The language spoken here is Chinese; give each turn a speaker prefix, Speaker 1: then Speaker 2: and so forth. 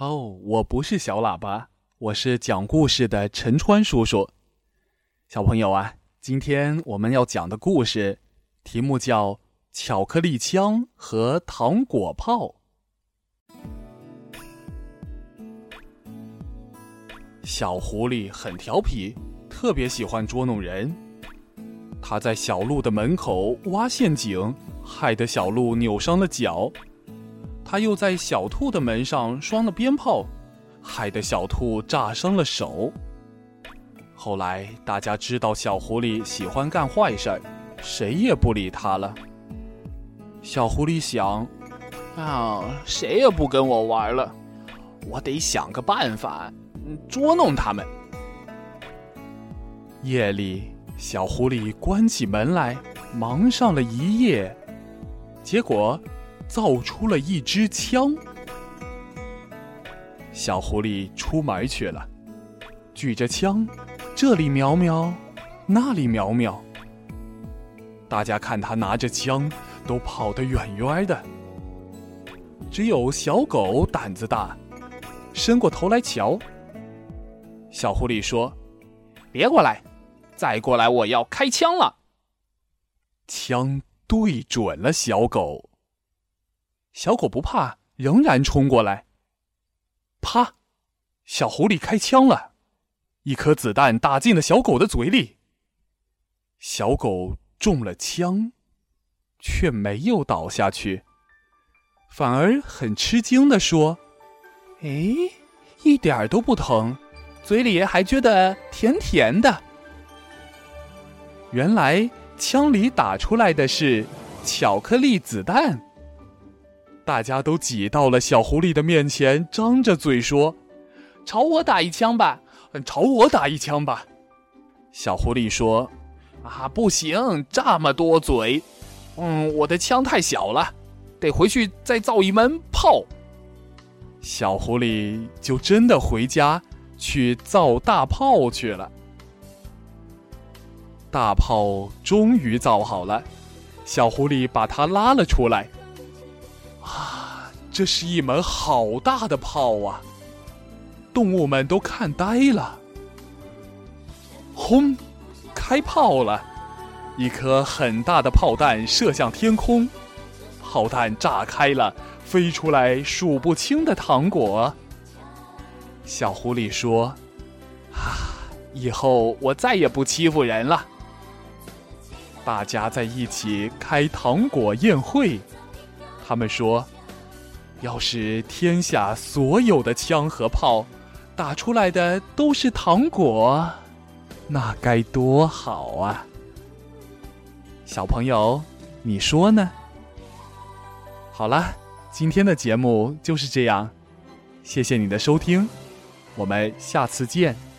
Speaker 1: 哦我不是小喇叭，我是讲故事的陈川叔叔。小朋友啊，今天我们要讲的故事题目叫《巧克力枪和糖果炮》。小狐狸很调皮，特别喜欢捉弄人。他在小鹿的门口挖陷阱，害得小鹿扭伤了脚。他又在小兔的门上装了鞭炮，害得小兔炸伤了手。后来大家知道小狐狸喜欢干坏事儿，谁也不理他了。小狐狸想：啊，谁也不跟我玩了，我得想个办法捉弄他们。夜里，小狐狸关起门来，忙上了一夜，结果。造出了一支枪，小狐狸出门去了，举着枪，这里瞄瞄，那里瞄瞄。大家看他拿着枪，都跑得远远的。只有小狗胆子大，伸过头来瞧。小狐狸说：“别过来，再过来我要开枪了。”枪对准了小狗。小狗不怕，仍然冲过来。啪！小狐狸开枪了，一颗子弹打进了小狗的嘴里。小狗中了枪，却没有倒下去，反而很吃惊的说：“哎，一点都不疼，嘴里还觉得甜甜的。”原来枪里打出来的是巧克力子弹。大家都挤到了小狐狸的面前，张着嘴说：“朝我打一枪吧，朝我打一枪吧。”小狐狸说：“啊，不行，这么多嘴，嗯，我的枪太小了，得回去再造一门炮。”小狐狸就真的回家去造大炮去了。大炮终于造好了，小狐狸把它拉了出来。这是一门好大的炮啊！动物们都看呆了。轰，开炮了！一颗很大的炮弹射向天空，炮弹炸开了，飞出来数不清的糖果。小狐狸说：“啊，以后我再也不欺负人了。”大家在一起开糖果宴会。他们说：“要是天下所有的枪和炮打出来的都是糖果，那该多好啊！”小朋友，你说呢？好了，今天的节目就是这样，谢谢你的收听，我们下次见。